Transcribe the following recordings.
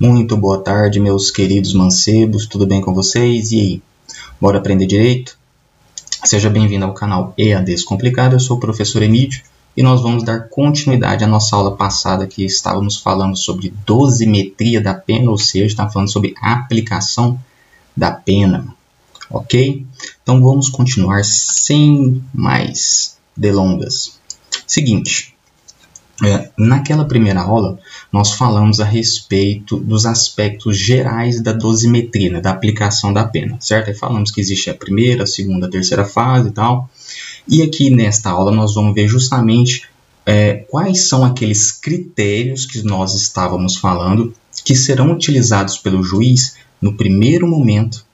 Muito boa tarde, meus queridos mancebos, tudo bem com vocês? E aí, bora aprender direito? Seja bem-vindo ao canal EAD Descomplicado, eu sou o professor Emílio e nós vamos dar continuidade à nossa aula passada que estávamos falando sobre dosimetria da pena, ou seja, estávamos falando sobre aplicação da pena, ok? Então vamos continuar sem mais delongas. Seguinte, é, naquela primeira aula, nós falamos a respeito dos aspectos gerais da dosimetria, né, da aplicação da pena, certo? Aí falamos que existe a primeira, a segunda, a terceira fase e tal. E aqui nesta aula nós vamos ver justamente é, quais são aqueles critérios que nós estávamos falando que serão utilizados pelo juiz no primeiro momento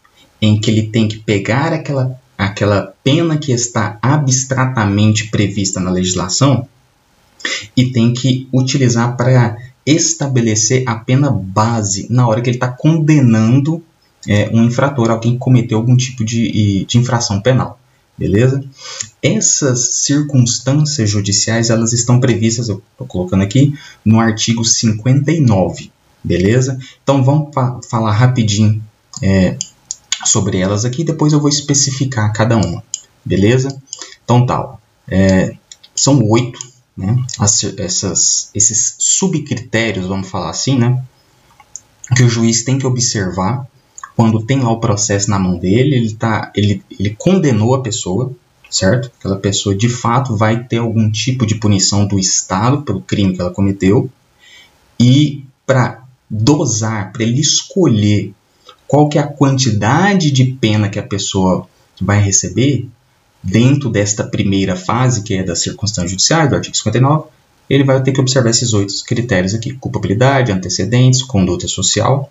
em que ele tem que pegar aquela, aquela pena que está abstratamente prevista na legislação e tem que utilizar para estabelecer a pena base na hora que ele está condenando é, um infrator, alguém que cometeu algum tipo de, de infração penal. Beleza? Essas circunstâncias judiciais elas estão previstas, eu estou colocando aqui, no artigo 59. Beleza? Então vamos fa falar rapidinho é, sobre elas aqui, depois eu vou especificar cada uma. Beleza? Então tal. É, são oito né, essas, esses subcritérios, vamos falar assim, né, que o juiz tem que observar quando tem lá o processo na mão dele, ele, tá, ele, ele condenou a pessoa, certo? Aquela pessoa de fato vai ter algum tipo de punição do Estado pelo crime que ela cometeu, e para dosar, para ele escolher qual que é a quantidade de pena que a pessoa vai receber, dentro desta primeira fase, que é da circunstância judicial, do artigo 59, ele vai ter que observar esses oito critérios aqui: culpabilidade, antecedentes, conduta social,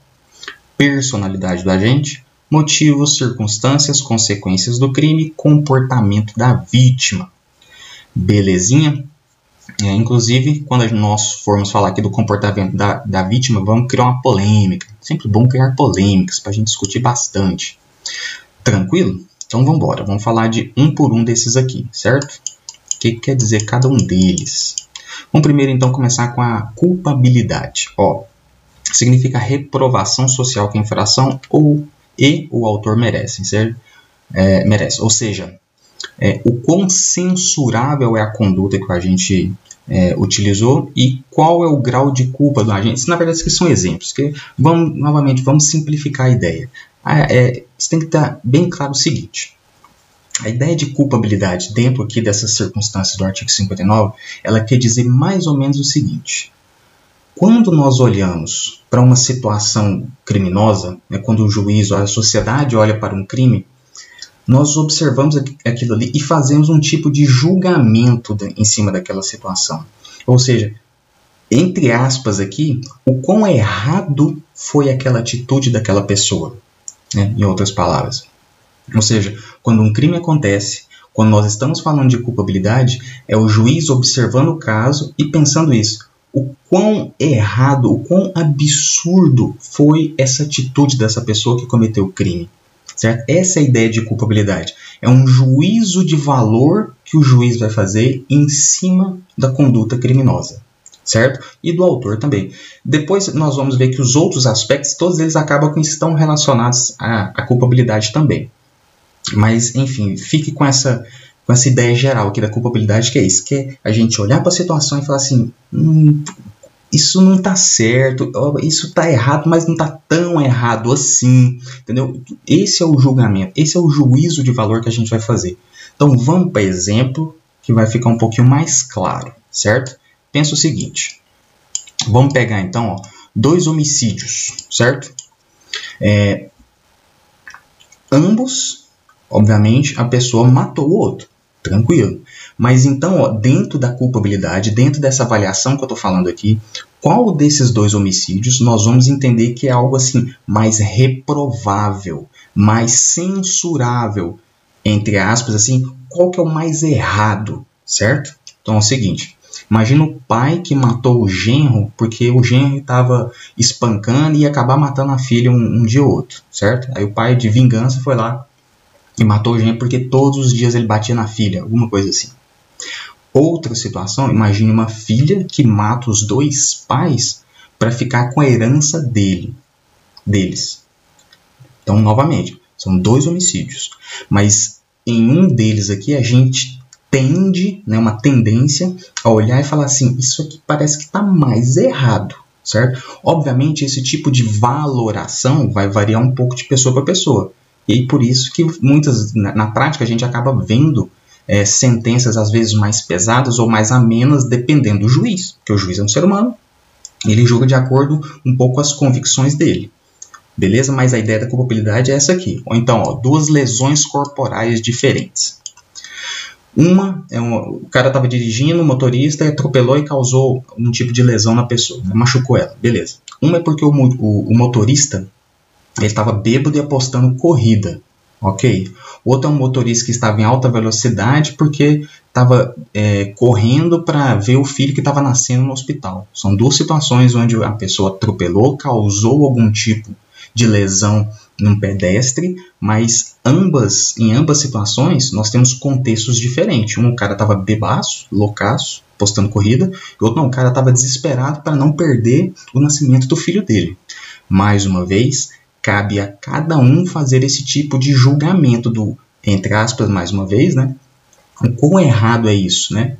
personalidade do agente, motivos, circunstâncias, consequências do crime, comportamento da vítima. Belezinha? É, inclusive, quando nós formos falar aqui do comportamento da, da vítima, vamos criar uma polêmica. Sempre bom criar polêmicas para a gente discutir bastante. Tranquilo? Então vamos embora, vamos falar de um por um desses aqui, certo? O que quer dizer cada um deles? Vamos primeiro então começar com a culpabilidade. Ó, significa reprovação social que a infração ou e o autor merecem, certo? É, merece. Ou seja, é, o quão censurável é a conduta que a gente é, utilizou e qual é o grau de culpa do agente. Isso, na verdade, isso são exemplos. Que vamos, novamente, vamos simplificar a ideia. Ah, é, você tem que estar bem claro o seguinte. A ideia de culpabilidade dentro aqui dessas circunstâncias do artigo 59, ela quer dizer mais ou menos o seguinte. Quando nós olhamos para uma situação criminosa, né, quando o juiz ou a sociedade olha para um crime, nós observamos aquilo ali e fazemos um tipo de julgamento em cima daquela situação. Ou seja, entre aspas aqui, o quão errado foi aquela atitude daquela pessoa né, em outras palavras. Ou seja, quando um crime acontece, quando nós estamos falando de culpabilidade, é o juiz observando o caso e pensando isso. O quão errado, o quão absurdo foi essa atitude dessa pessoa que cometeu o crime. Certo? Essa é a ideia de culpabilidade. É um juízo de valor que o juiz vai fazer em cima da conduta criminosa certo? E do autor também. Depois nós vamos ver que os outros aspectos, todos eles acabam com estão relacionados à, à culpabilidade também. Mas, enfim, fique com essa com essa ideia geral aqui da culpabilidade, que é isso, que é a gente olhar para a situação e falar assim, hum, isso não está certo, isso está errado, mas não está tão errado assim, entendeu? Esse é o julgamento, esse é o juízo de valor que a gente vai fazer. Então vamos para exemplo que vai ficar um pouquinho mais claro, certo? Pensa o seguinte: vamos pegar então ó, dois homicídios, certo? É, ambos, obviamente, a pessoa matou o outro, tranquilo. Mas então, ó, dentro da culpabilidade, dentro dessa avaliação que eu estou falando aqui, qual desses dois homicídios nós vamos entender que é algo assim mais reprovável, mais censurável, entre aspas, assim, qual que é o mais errado, certo? Então é o seguinte, Imagina o pai que matou o genro porque o genro estava espancando e ia acabar matando a filha um, um, dia ou outro, certo? Aí o pai, de vingança, foi lá e matou o genro porque todos os dias ele batia na filha, alguma coisa assim. Outra situação, imagine uma filha que mata os dois pais para ficar com a herança dele, deles. Então, novamente, são dois homicídios, mas em um deles aqui a gente tende, né, uma tendência a olhar e falar assim, isso aqui parece que está mais errado, certo? Obviamente esse tipo de valoração vai variar um pouco de pessoa para pessoa. E aí, por isso que muitas na, na prática a gente acaba vendo é, sentenças às vezes mais pesadas ou mais amenas dependendo do juiz, porque o juiz é um ser humano, ele julga de acordo um pouco as convicções dele. Beleza? Mas a ideia da culpabilidade é essa aqui. Ou então, ó, duas lesões corporais diferentes. Uma, é um, o cara estava dirigindo, o motorista atropelou e causou um tipo de lesão na pessoa, né? machucou ela, beleza. Uma é porque o, o, o motorista ele estava bêbado e apostando corrida, ok? O outro é um motorista que estava em alta velocidade porque estava é, correndo para ver o filho que estava nascendo no hospital. São duas situações onde a pessoa atropelou, causou algum tipo de lesão num pedestre, mas ambas, em ambas situações, nós temos contextos diferentes. Um, cara estava bebaço, loucaço, postando corrida, e outro não, o cara estava desesperado para não perder o nascimento do filho dele. Mais uma vez, cabe a cada um fazer esse tipo de julgamento do, entre aspas, mais uma vez, né? O quão errado é isso, né?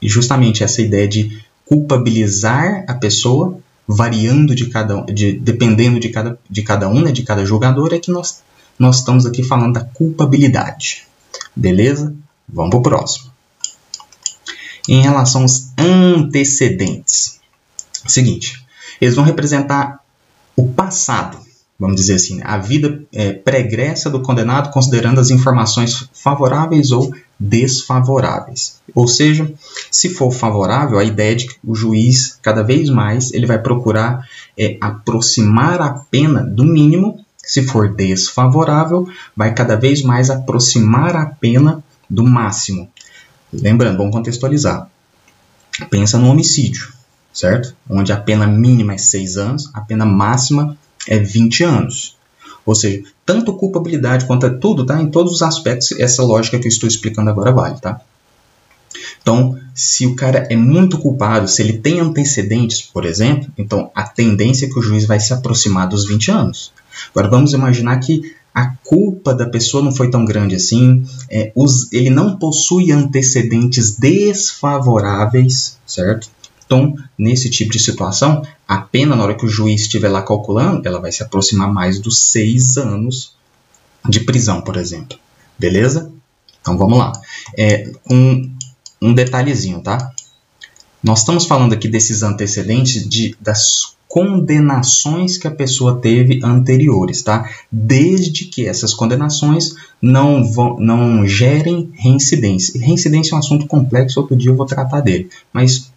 E justamente essa ideia de culpabilizar a pessoa variando de cada de, dependendo de cada, de cada um, né, de cada jogador, é que nós, nós estamos aqui falando da culpabilidade. Beleza? Vamos para o próximo. Em relação aos antecedentes. Seguinte, eles vão representar o passado vamos dizer assim, né? a vida é, pregressa do condenado, considerando as informações favoráveis ou desfavoráveis. Ou seja, se for favorável, a ideia é de que o juiz, cada vez mais, ele vai procurar é, aproximar a pena do mínimo. Se for desfavorável, vai cada vez mais aproximar a pena do máximo. Lembrando, vamos contextualizar. Pensa no homicídio, certo? Onde a pena mínima é 6 anos, a pena máxima é 20 anos. Ou seja, tanto culpabilidade quanto é tudo, tá? Em todos os aspectos, essa lógica que eu estou explicando agora vale, tá? Então, se o cara é muito culpado, se ele tem antecedentes, por exemplo, então a tendência é que o juiz vai se aproximar dos 20 anos. Agora, vamos imaginar que a culpa da pessoa não foi tão grande assim, é, os, ele não possui antecedentes desfavoráveis, certo? Então, nesse tipo de situação, a pena, na hora que o juiz estiver lá calculando, ela vai se aproximar mais dos seis anos de prisão, por exemplo. Beleza? Então vamos lá. É, com um detalhezinho, tá? Nós estamos falando aqui desses antecedentes de, das condenações que a pessoa teve anteriores, tá? Desde que essas condenações não, vão, não gerem reincidência. Reincidência é um assunto complexo, outro dia eu vou tratar dele. Mas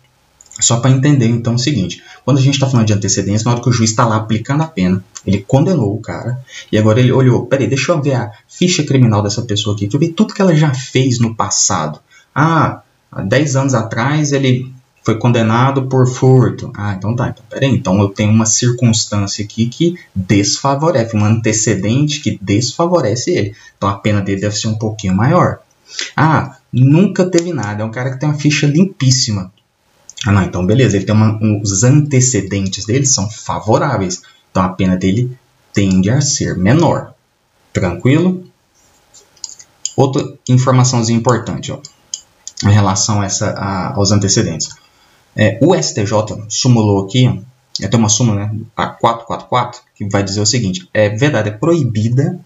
só para entender então é o seguinte: quando a gente está falando de antecedência, na hora que o juiz está lá aplicando a pena, ele condenou o cara, e agora ele olhou: peraí, deixa eu ver a ficha criminal dessa pessoa aqui, deixa eu ver tudo que ela já fez no passado. Ah, há 10 anos atrás ele foi condenado por furto. Ah, então tá, então peraí, então eu tenho uma circunstância aqui que desfavorece, um antecedente que desfavorece ele. Então a pena dele deve ser um pouquinho maior. Ah, nunca teve nada, é um cara que tem uma ficha limpíssima. Ah, não, então beleza, ele tem uma, um, os antecedentes dele são favoráveis, então a pena dele tende a ser menor. Tranquilo? Outra informaçãozinha importante ó, em relação a essa, a, aos antecedentes. É, o STJ sumulou aqui, ó, tem uma súmula, né, a 444, que vai dizer o seguinte: é verdade, é proibida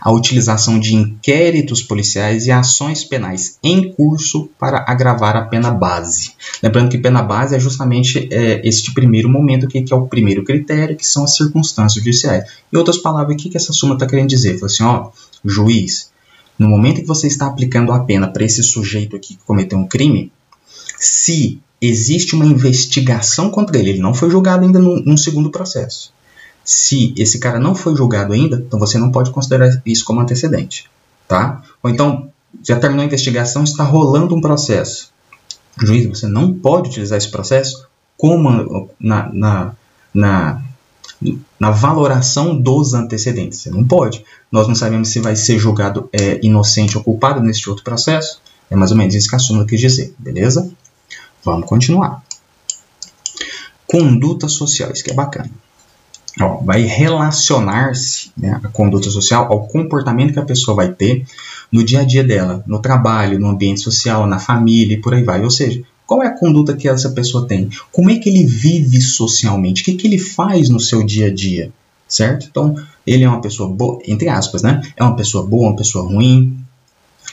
a utilização de inquéritos policiais e ações penais em curso para agravar a pena base. Lembrando que pena base é justamente é, este primeiro momento aqui, que é o primeiro critério, que são as circunstâncias judiciais. Em outras palavras, o que, que essa súmula está querendo dizer? Fala assim, ó, juiz, no momento que você está aplicando a pena para esse sujeito aqui que cometeu um crime, se existe uma investigação contra ele, ele não foi julgado ainda num, num segundo processo se esse cara não foi julgado ainda, então você não pode considerar isso como antecedente, tá? Ou então, já terminou a investigação, está rolando um processo. Juiz, você não pode utilizar esse processo como na, na, na, na valoração dos antecedentes. Você não pode. Nós não sabemos se vai ser julgado é, inocente ou culpado neste outro processo. É mais ou menos isso que a súmula quis dizer, beleza? Vamos continuar. conduta social, isso que é bacana. Ó, vai relacionar-se né, a conduta social ao comportamento que a pessoa vai ter no dia a dia dela, no trabalho, no ambiente social, na família e por aí vai. Ou seja, qual é a conduta que essa pessoa tem? Como é que ele vive socialmente? O que, que ele faz no seu dia a dia? Certo? Então, ele é uma pessoa boa, entre aspas, né? É uma pessoa boa, uma pessoa ruim.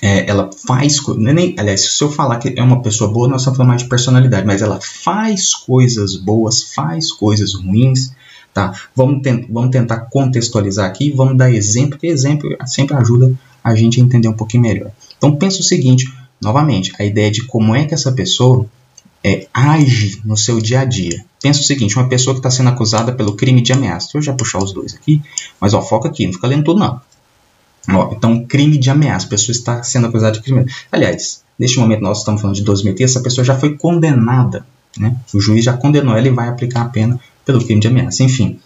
É, ela faz. É nem, aliás, se eu falar que é uma pessoa boa, nós estamos falando mais de personalidade, mas ela faz coisas boas, faz coisas ruins. Tá? Vamos, vamos tentar contextualizar aqui, vamos dar exemplo, porque exemplo sempre ajuda a gente a entender um pouquinho melhor. Então pensa o seguinte, novamente, a ideia de como é que essa pessoa é, age no seu dia a dia. Pensa o seguinte, uma pessoa que está sendo acusada pelo crime de ameaça. Deixa eu já puxar os dois aqui, mas ó, foca aqui, não fica lendo tudo não. Ó, então, crime de ameaça. A pessoa está sendo acusada de crime. Aliás, neste momento nós estamos falando de 2003, essa pessoa já foi condenada. Né? O juiz já condenou ela e vai aplicar a pena pelo crime de ameaça. Enfim.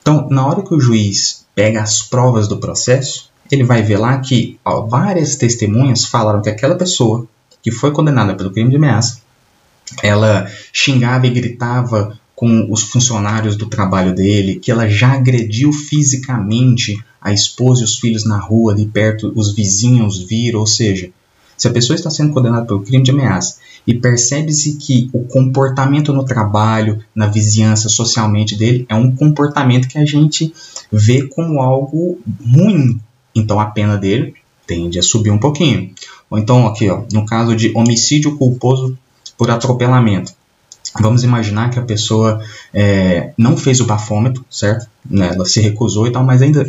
Então, na hora que o juiz pega as provas do processo, ele vai ver lá que ó, várias testemunhas falaram que aquela pessoa que foi condenada pelo crime de ameaça, ela xingava e gritava com os funcionários do trabalho dele, que ela já agrediu fisicamente a esposa e os filhos na rua ali perto, os vizinhos viram, ou seja, se a pessoa está sendo condenada pelo crime de ameaça e percebe-se que o comportamento no trabalho, na vizinhança, socialmente dele, é um comportamento que a gente vê como algo ruim, então a pena dele tende a subir um pouquinho. Ou então, aqui, ó, no caso de homicídio culposo por atropelamento. Vamos imaginar que a pessoa é, não fez o bafômetro, certo? Né, ela se recusou e tal, mas ainda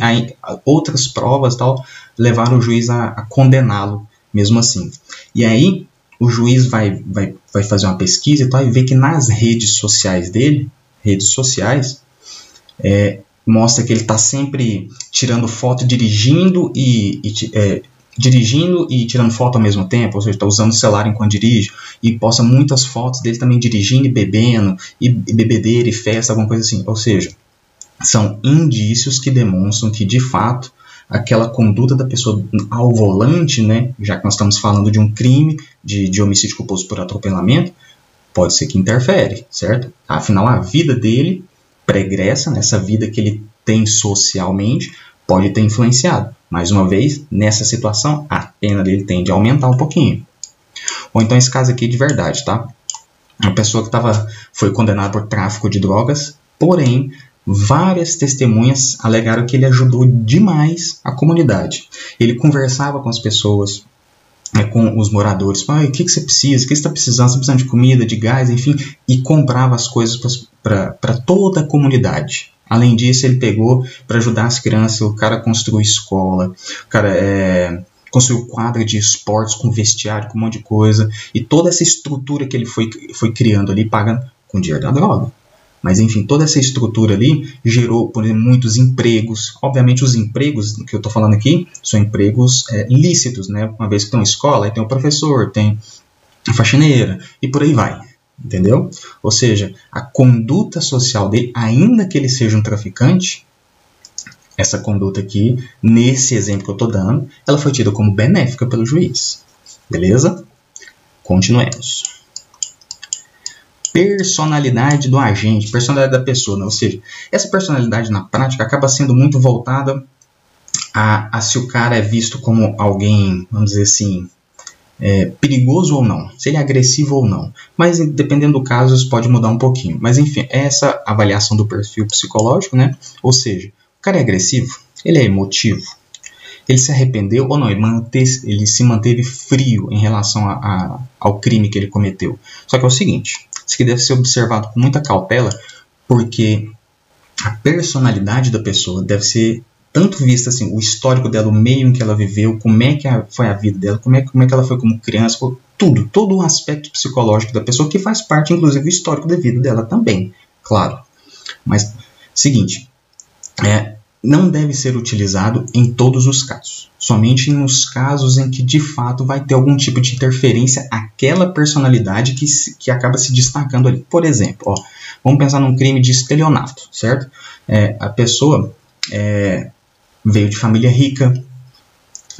outras provas tal levaram o juiz a, a condená-lo mesmo assim. E aí o juiz vai, vai, vai fazer uma pesquisa e tal e vê que nas redes sociais dele, redes sociais, é, mostra que ele está sempre tirando foto, dirigindo e, e é, dirigindo e tirando foto ao mesmo tempo, ou seja, está usando o celular enquanto dirige, e posta muitas fotos dele também dirigindo e bebendo, e, bebedeira e festa, alguma coisa assim. Ou seja, são indícios que demonstram que, de fato, aquela conduta da pessoa ao volante, né, já que nós estamos falando de um crime de, de homicídio culposo por atropelamento, pode ser que interfere, certo? Afinal, a vida dele pregressa, nessa vida que ele tem socialmente, pode ter influenciado. Mais uma vez, nessa situação, a pena dele tende a aumentar um pouquinho. Ou então esse caso aqui de verdade, tá? Uma pessoa que tava, foi condenada por tráfico de drogas, porém, várias testemunhas alegaram que ele ajudou demais a comunidade. Ele conversava com as pessoas, é, com os moradores, ah, o que, que você precisa, o que você está precisando, você está precisando de comida, de gás, enfim, e comprava as coisas para toda a comunidade. Além disso, ele pegou para ajudar as crianças, o cara construiu escola, o cara é, construiu quadra de esportes com vestiário, com um monte de coisa, e toda essa estrutura que ele foi, foi criando ali, pagando com dinheiro da droga. Mas enfim, toda essa estrutura ali gerou por exemplo, muitos empregos. Obviamente, os empregos que eu estou falando aqui são empregos é, lícitos, né? Uma vez que tem uma escola, aí tem o professor, tem a faxineira e por aí vai entendeu? Ou seja, a conduta social dele, ainda que ele seja um traficante, essa conduta aqui, nesse exemplo que eu estou dando, ela foi tida como benéfica pelo juiz. Beleza? Continuemos. Personalidade do agente, personalidade da pessoa, né? ou seja, essa personalidade na prática acaba sendo muito voltada a, a se o cara é visto como alguém, vamos dizer assim, é, perigoso ou não, se ele é agressivo ou não. Mas dependendo do caso, isso pode mudar um pouquinho. Mas enfim, é essa avaliação do perfil psicológico, né? Ou seja, o cara é agressivo, ele é emotivo, ele se arrependeu ou não, ele, ele se manteve frio em relação a, a, ao crime que ele cometeu. Só que é o seguinte, isso aqui deve ser observado com muita cautela, porque a personalidade da pessoa deve ser tanto vista assim, o histórico dela, o meio em que ela viveu, como é que a, foi a vida dela, como é, como é que ela foi como criança, tudo, todo o aspecto psicológico da pessoa que faz parte, inclusive, do histórico da vida dela também, claro. Mas, seguinte, é, não deve ser utilizado em todos os casos, somente nos casos em que de fato vai ter algum tipo de interferência aquela personalidade que, se, que acaba se destacando ali. Por exemplo, ó, vamos pensar num crime de estelionato, certo? É, a pessoa é, veio de família rica,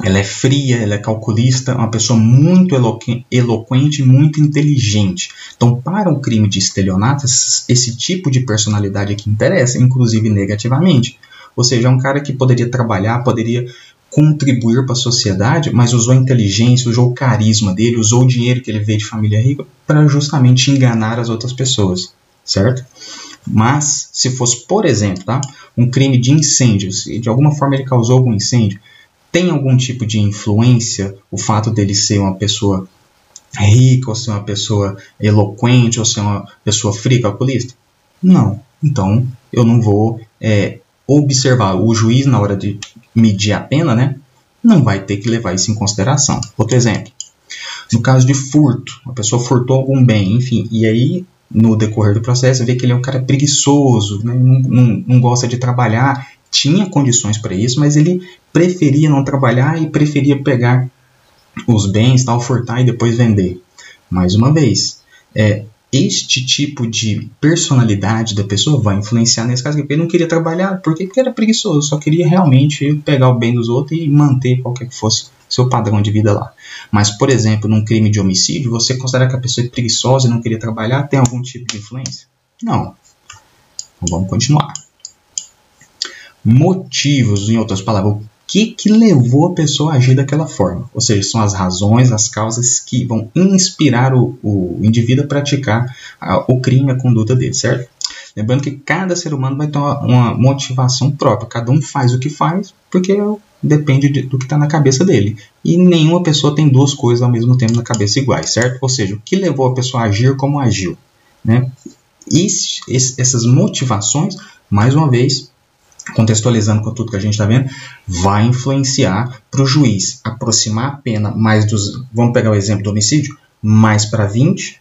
ela é fria, ela é calculista, uma pessoa muito eloquente, muito inteligente. Então, para o crime de estelionato, esse tipo de personalidade aqui interessa, inclusive negativamente. Ou seja, é um cara que poderia trabalhar, poderia contribuir para a sociedade, mas usou a inteligência, usou o carisma dele, usou o dinheiro que ele veio de família rica para justamente enganar as outras pessoas, certo? Mas, se fosse, por exemplo, tá, um crime de incêndio, se de alguma forma ele causou algum incêndio, tem algum tipo de influência o fato dele ser uma pessoa rica, ou ser uma pessoa eloquente, ou ser uma pessoa fria, calculista? Não. Então, eu não vou é, observar. O juiz, na hora de medir a pena, né, não vai ter que levar isso em consideração. Outro exemplo. No caso de furto, a pessoa furtou algum bem, enfim, e aí no decorrer do processo vê que ele é um cara preguiçoso, né, não, não, não gosta de trabalhar, tinha condições para isso, mas ele preferia não trabalhar e preferia pegar os bens, tal, furtar e depois vender. Mais uma vez, é, este tipo de personalidade da pessoa vai influenciar nesse caso, porque ele não queria trabalhar, porque era preguiçoso, só queria realmente pegar o bem dos outros e manter qualquer que fosse seu padrão de vida lá. Mas, por exemplo, num crime de homicídio, você considera que a pessoa é preguiçosa e não queria trabalhar, tem algum tipo de influência? Não. Então vamos continuar motivos, em outras palavras, o que, que levou a pessoa a agir daquela forma. Ou seja, são as razões, as causas que vão inspirar o, o indivíduo a praticar a, o crime, a conduta dele, certo? Lembrando que cada ser humano vai ter uma, uma motivação própria, cada um faz o que faz porque depende de, do que está na cabeça dele. E nenhuma pessoa tem duas coisas ao mesmo tempo na cabeça iguais, certo? Ou seja, o que levou a pessoa a agir como agiu. Né? E essas motivações, mais uma vez, contextualizando com tudo que a gente está vendo, vai influenciar para o juiz aproximar a pena mais dos. Vamos pegar o exemplo do homicídio, mais para 20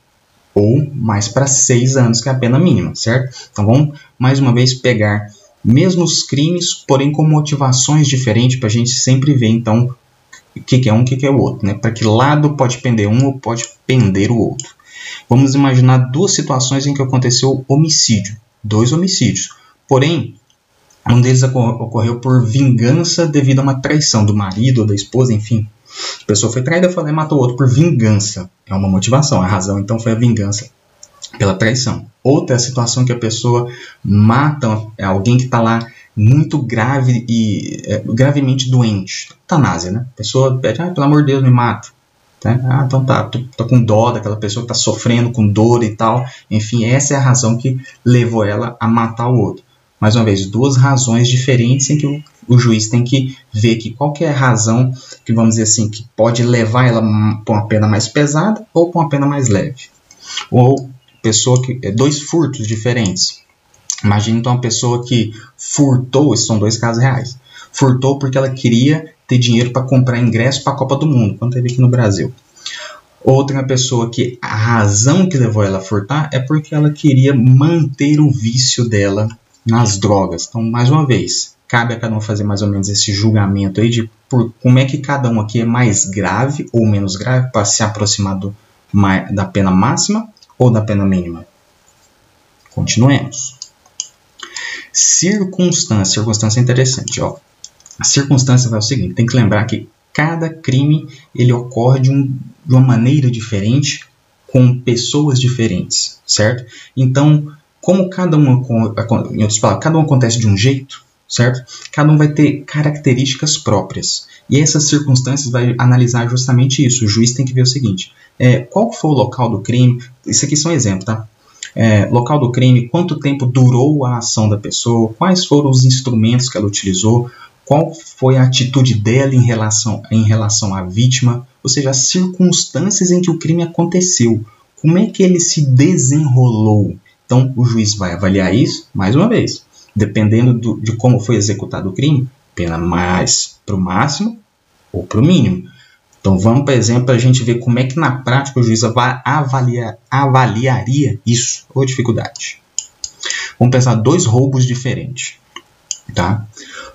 ou mais para 6 anos, que é a pena mínima, certo? Então vamos mais uma vez pegar mesmos crimes, porém com motivações diferentes, para a gente sempre ver então o que, que é um, o que, que é o outro, né? Para que lado pode pender um ou pode pender o outro. Vamos imaginar duas situações em que aconteceu homicídio, dois homicídios. Porém, um deles ocorreu por vingança devido a uma traição do marido ou da esposa, enfim. A pessoa foi traída foi e matou o outro por vingança. É uma motivação, a razão então foi a vingança pela traição. Outra é a situação que a pessoa mata alguém que está lá muito grave e é, gravemente doente. Eutanásia, né? A pessoa pede, ah, pelo amor de Deus, me mata. Tá? Ah, então tá, tô, tô, com dó daquela pessoa que está sofrendo com dor e tal. Enfim, essa é a razão que levou ela a matar o outro mais uma vez, duas razões diferentes em que o, o juiz tem que ver que qual que é a razão que, vamos dizer assim, que pode levar ela para uma pena mais pesada ou para uma pena mais leve. Ou pessoa que é dois furtos diferentes. Imagina então uma pessoa que furtou, esses são dois casos reais. Furtou porque ela queria ter dinheiro para comprar ingresso para a Copa do Mundo, quando teve aqui no Brasil. Outra pessoa que a razão que levou ela a furtar é porque ela queria manter o vício dela nas drogas. Então, mais uma vez, cabe a cada um fazer mais ou menos esse julgamento aí de por, como é que cada um aqui é mais grave ou menos grave para se aproximar do, da pena máxima ou da pena mínima. Continuemos. Circunstância. Circunstância é interessante. Ó. A circunstância vai o seguinte: tem que lembrar que cada crime ele ocorre de, um, de uma maneira diferente, com pessoas diferentes, certo? Então, como cada um, em outras palavras, cada um acontece de um jeito, certo? Cada um vai ter características próprias. E essas circunstâncias vai analisar justamente isso. O juiz tem que ver o seguinte: é, qual foi o local do crime? Isso aqui são exemplos, tá? É, local do crime, quanto tempo durou a ação da pessoa, quais foram os instrumentos que ela utilizou, qual foi a atitude dela em relação, em relação à vítima, ou seja, as circunstâncias em que o crime aconteceu, como é que ele se desenrolou. Então, o juiz vai avaliar isso, mais uma vez, dependendo do, de como foi executado o crime, pena mais para o máximo ou para o mínimo. Então, vamos, por exemplo, a gente ver como é que na prática o juiz avalia, avaliaria isso, ou dificuldade. Vamos pensar dois roubos diferentes. Tá?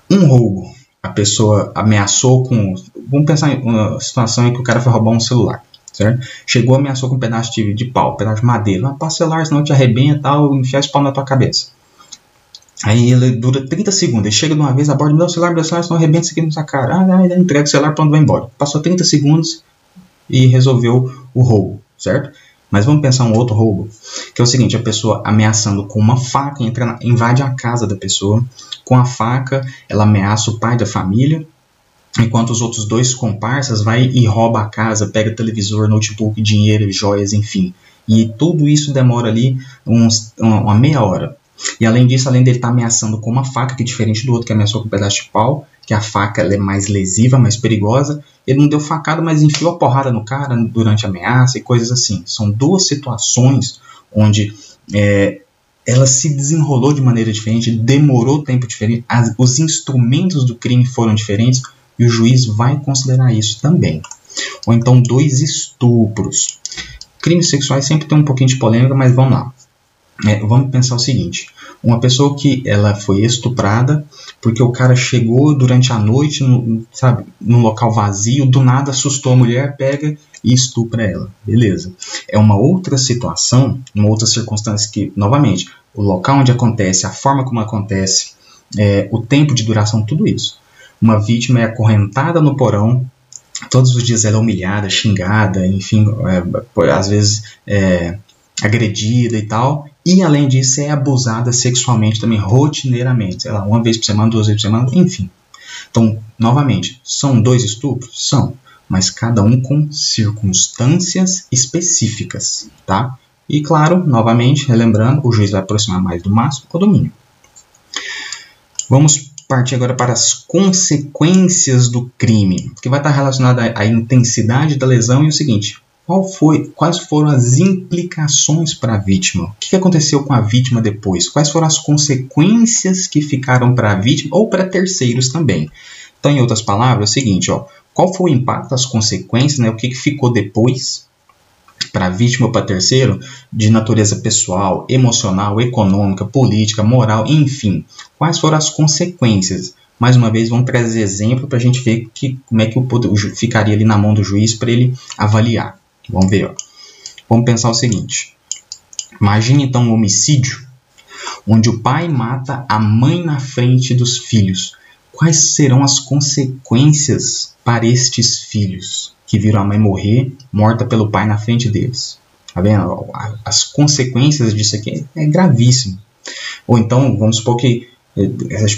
Um roubo, a pessoa ameaçou com. Vamos pensar em uma situação em que o cara foi roubar um celular certo? Chegou, ameaçou com um pedaço de, de pau, um pedaço de madeira. Ah, celular, senão te arrebenta tal, enfiar esse pau na tua cabeça. Aí ele dura 30 segundos, ele chega de uma vez, aborda, meu celular, meu celular, senão arrebenta isso aqui na cara. Ah, ele entrega o celular, pronto, vai embora. Passou 30 segundos e resolveu o roubo, certo? Mas vamos pensar um outro roubo, que é o seguinte, a pessoa ameaçando com uma faca, entra na, invade a casa da pessoa, com a faca ela ameaça o pai da família, enquanto os outros dois comparsas vai e rouba a casa, pega televisor, notebook, dinheiro, joias, enfim. E tudo isso demora ali uns, uma meia hora. E além disso, além dele estar tá ameaçando com uma faca, que é diferente do outro que ameaçou com um pedaço de pau, que a faca é mais lesiva, mais perigosa, ele não deu facada, mas enfiou a porrada no cara durante a ameaça e coisas assim. São duas situações onde é, ela se desenrolou de maneira diferente, demorou tempo diferente, as, os instrumentos do crime foram diferentes e o juiz vai considerar isso também. Ou então dois estupros. Crimes sexuais sempre tem um pouquinho de polêmica, mas vamos lá. É, vamos pensar o seguinte: uma pessoa que ela foi estuprada porque o cara chegou durante a noite, no, sabe, num local vazio, do nada assustou a mulher, pega e estupra ela. Beleza. É uma outra situação, uma outra circunstância que, novamente, o local onde acontece, a forma como acontece, é, o tempo de duração, tudo isso. Uma vítima é acorrentada no porão, todos os dias ela é humilhada, xingada, enfim, é, às vezes é, agredida e tal, e além disso é abusada sexualmente também rotineiramente, sei lá, uma vez por semana, duas vezes por semana, enfim. Então, novamente, são dois estupros? São, mas cada um com circunstâncias específicas, tá? E claro, novamente, relembrando, o juiz vai aproximar mais do máximo ou do mínimo. Vamos partir agora para as consequências do crime, que vai estar relacionado à intensidade da lesão e o seguinte: qual foi, quais foram as implicações para a vítima? O que aconteceu com a vítima depois? Quais foram as consequências que ficaram para a vítima ou para terceiros também? Então, em outras palavras, é o seguinte, ó, qual foi o impacto, as consequências, né, o que, que ficou depois para a vítima ou para terceiro de natureza pessoal, emocional, econômica, política, moral, enfim. Quais foram as consequências? Mais uma vez, vamos trazer exemplo para a gente ver que, como é que o poder, ficaria ali na mão do juiz para ele avaliar. Vamos ver. Ó. Vamos pensar o seguinte. Imagine então um homicídio onde o pai mata a mãe na frente dos filhos. Quais serão as consequências para estes filhos que viram a mãe morrer morta pelo pai na frente deles? Tá vendo? As consequências disso aqui é gravíssimo. Ou então, vamos supor que eh,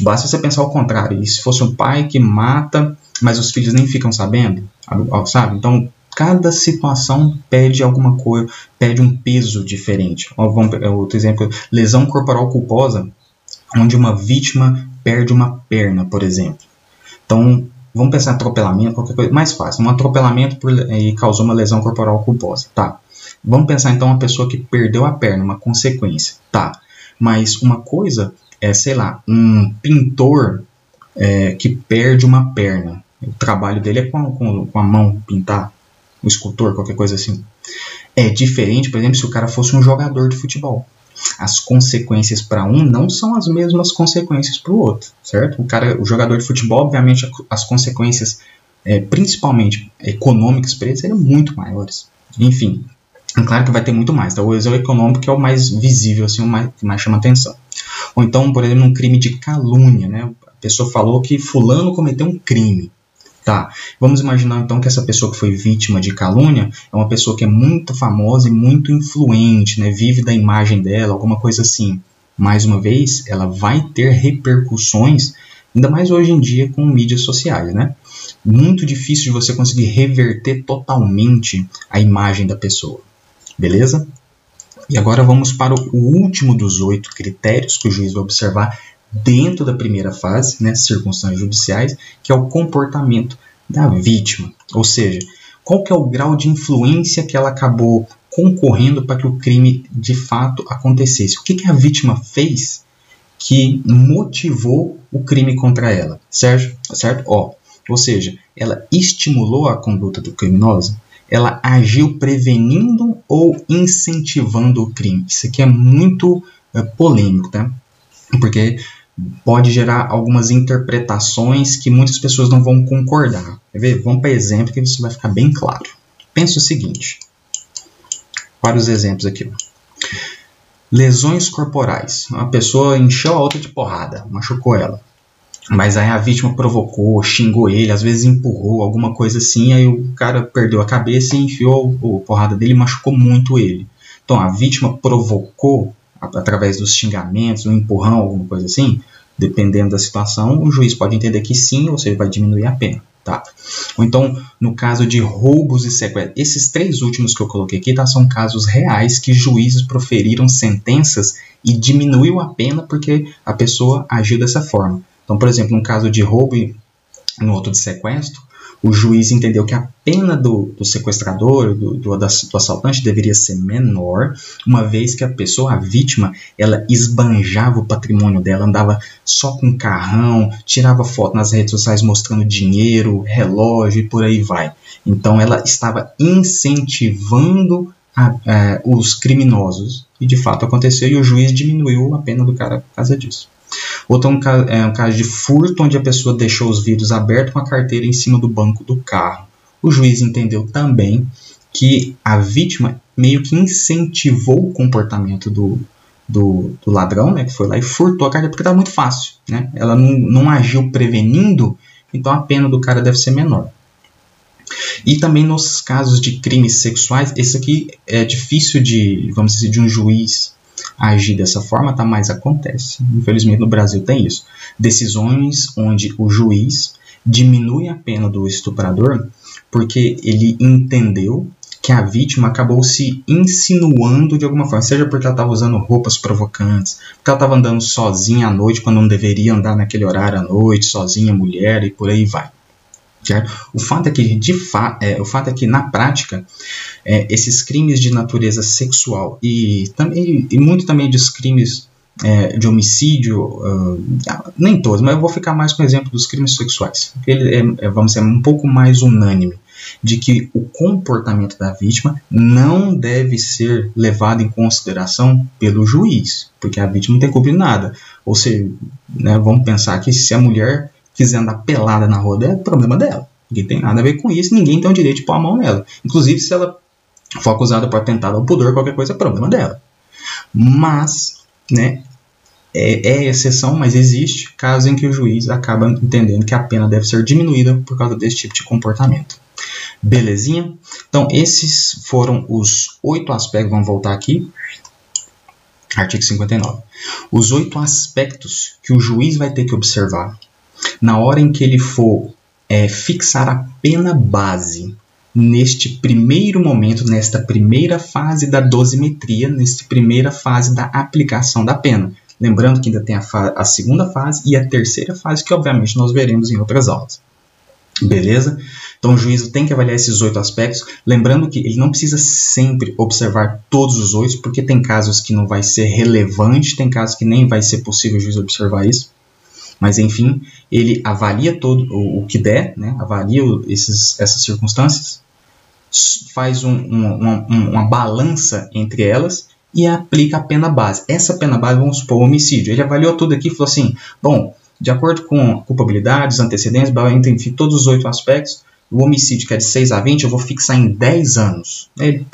basta você pensar o contrário. E se fosse um pai que mata, mas os filhos nem ficam sabendo, sabe? Então, cada situação pede alguma coisa, pede um peso diferente. Vamos pegar outro exemplo, lesão corporal culposa, onde uma vítima perde uma perna, por exemplo. Então, vamos pensar em atropelamento, qualquer coisa mais fácil. Um atropelamento por, e causou uma lesão corporal culposa, tá? Vamos pensar então uma pessoa que perdeu a perna, uma consequência, tá? Mas uma coisa é, sei lá, um pintor é, que perde uma perna. O trabalho dele é com, com, com a mão pintar um escultor, qualquer coisa assim. É diferente, por exemplo, se o cara fosse um jogador de futebol. As consequências para um não são as mesmas consequências para o outro, certo? O cara, o jogador de futebol, obviamente, as consequências, é, principalmente econômicas para ele, seriam muito maiores. Enfim, é claro que vai ter muito mais. Talvez o econômico que é o mais visível, assim, o mais, que mais chama atenção. Ou então, por exemplo, um crime de calúnia, né? A pessoa falou que fulano cometeu um crime. Tá. Vamos imaginar então que essa pessoa que foi vítima de calúnia é uma pessoa que é muito famosa e muito influente, né? Vive da imagem dela, alguma coisa assim. Mais uma vez, ela vai ter repercussões, ainda mais hoje em dia com mídias sociais, né? Muito difícil de você conseguir reverter totalmente a imagem da pessoa. Beleza? E agora vamos para o último dos oito critérios que o juiz vai observar dentro da primeira fase, né, circunstâncias judiciais, que é o comportamento da vítima. Ou seja, qual que é o grau de influência que ela acabou concorrendo para que o crime de fato acontecesse. O que, que a vítima fez que motivou o crime contra ela, certo? certo? Ó, ou seja, ela estimulou a conduta do criminoso, ela agiu prevenindo ou incentivando o crime. Isso aqui é muito é, polêmico, tá? Porque pode gerar algumas interpretações que muitas pessoas não vão concordar. Quer ver? Vamos para exemplo que isso vai ficar bem claro. Pensa o seguinte. Vários exemplos aqui. Lesões corporais. Uma pessoa encheu a outra de porrada, machucou ela. Mas aí a vítima provocou, xingou ele, às vezes empurrou, alguma coisa assim, aí o cara perdeu a cabeça e enfiou a porrada dele e machucou muito ele. Então a vítima provocou, através dos xingamentos, um empurrão, alguma coisa assim, dependendo da situação, o juiz pode entender que sim, ou seja, vai diminuir a pena. Tá? Ou então, no caso de roubos e sequestros, esses três últimos que eu coloquei aqui tá, são casos reais que juízes proferiram sentenças e diminuiu a pena porque a pessoa agiu dessa forma. Então, por exemplo, no caso de roubo e no outro de sequestro, o juiz entendeu que a pena do, do sequestrador, do, do, do, assaltante, deveria ser menor, uma vez que a pessoa, a vítima, ela esbanjava o patrimônio dela, andava só com carrão, tirava foto nas redes sociais mostrando dinheiro, relógio e por aí vai. Então ela estava incentivando a, a, os criminosos. E de fato aconteceu e o juiz diminuiu a pena do cara por causa disso. Outro é, é um caso de furto, onde a pessoa deixou os vidros abertos com a carteira em cima do banco do carro. O juiz entendeu também que a vítima meio que incentivou o comportamento do, do, do ladrão, né, que foi lá e furtou a carteira, porque estava muito fácil. Né? Ela não, não agiu prevenindo, então a pena do cara deve ser menor. E também nos casos de crimes sexuais, esse aqui é difícil de, vamos dizer, de um juiz agir dessa forma, tá? Mas acontece. Infelizmente no Brasil tem isso. Decisões onde o juiz diminui a pena do estuprador porque ele entendeu que a vítima acabou se insinuando de alguma forma, seja porque ela estava usando roupas provocantes, porque ela estava andando sozinha à noite quando não deveria andar naquele horário à noite, sozinha, mulher e por aí vai. Certo? O fato é que, de fa é, o fato é que na prática, é, esses crimes de natureza sexual e, também, e muito também dos crimes é, de homicídio, uh, nem todos, mas eu vou ficar mais com o exemplo dos crimes sexuais. Ele é, é, vamos dizer, um pouco mais unânime de que o comportamento da vítima não deve ser levado em consideração pelo juiz, porque a vítima não tem culpa de nada. Ou seja, né, vamos pensar que se a mulher quiser andar pelada na roda, é problema dela. Ninguém tem nada a ver com isso, ninguém tem o direito de pôr a mão nela. Inclusive, se ela for acusada por atentado ao pudor, qualquer coisa, é problema dela. Mas, né, é, é, exceção, mas existe caso em que o juiz acaba entendendo que a pena deve ser diminuída por causa desse tipo de comportamento. Belezinha? Então, esses foram os oito aspectos. Vamos voltar aqui. Artigo 59. Os oito aspectos que o juiz vai ter que observar na hora em que ele for é, fixar a pena base neste primeiro momento, nesta primeira fase da dosimetria, nesta primeira fase da aplicação da pena. Lembrando que ainda tem a, a, segunda fase e a terceira fase, que obviamente nós veremos em outras aulas. Beleza? Então o juízo tem que avaliar esses oito aspectos, lembrando que ele não precisa sempre observar todos os oito, porque tem casos que não vai ser relevante, tem casos que nem vai ser possível o juiz observar isso. Mas enfim, ele avalia todo o, o que der, né? avalia esses, essas circunstâncias, faz um, uma, uma balança entre elas e aplica a pena base. Essa pena base, vamos supor, homicídio. Ele avaliou tudo aqui e falou assim: bom, de acordo com culpabilidades, antecedentes, enfim, todos os oito aspectos, o homicídio que é de 6 a 20, eu vou fixar em 10 anos. Ele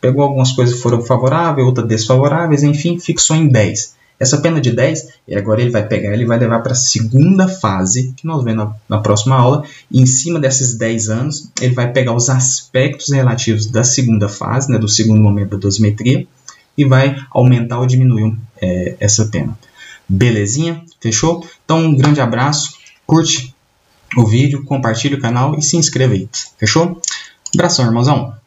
pegou algumas coisas que foram favoráveis, outras desfavoráveis, enfim, fixou em 10. Essa pena de 10, e agora ele vai pegar ele vai levar para a segunda fase, que nós vemos na, na, próxima aula. E em cima desses 10 anos, ele vai pegar os aspectos relativos da segunda fase, né, do segundo momento da dosimetria, e vai aumentar ou diminuir é, essa pena. Belezinha? Fechou? Então, um grande abraço, curte o vídeo, compartilhe o canal e se inscreva aí. Fechou? Abração, irmãozão!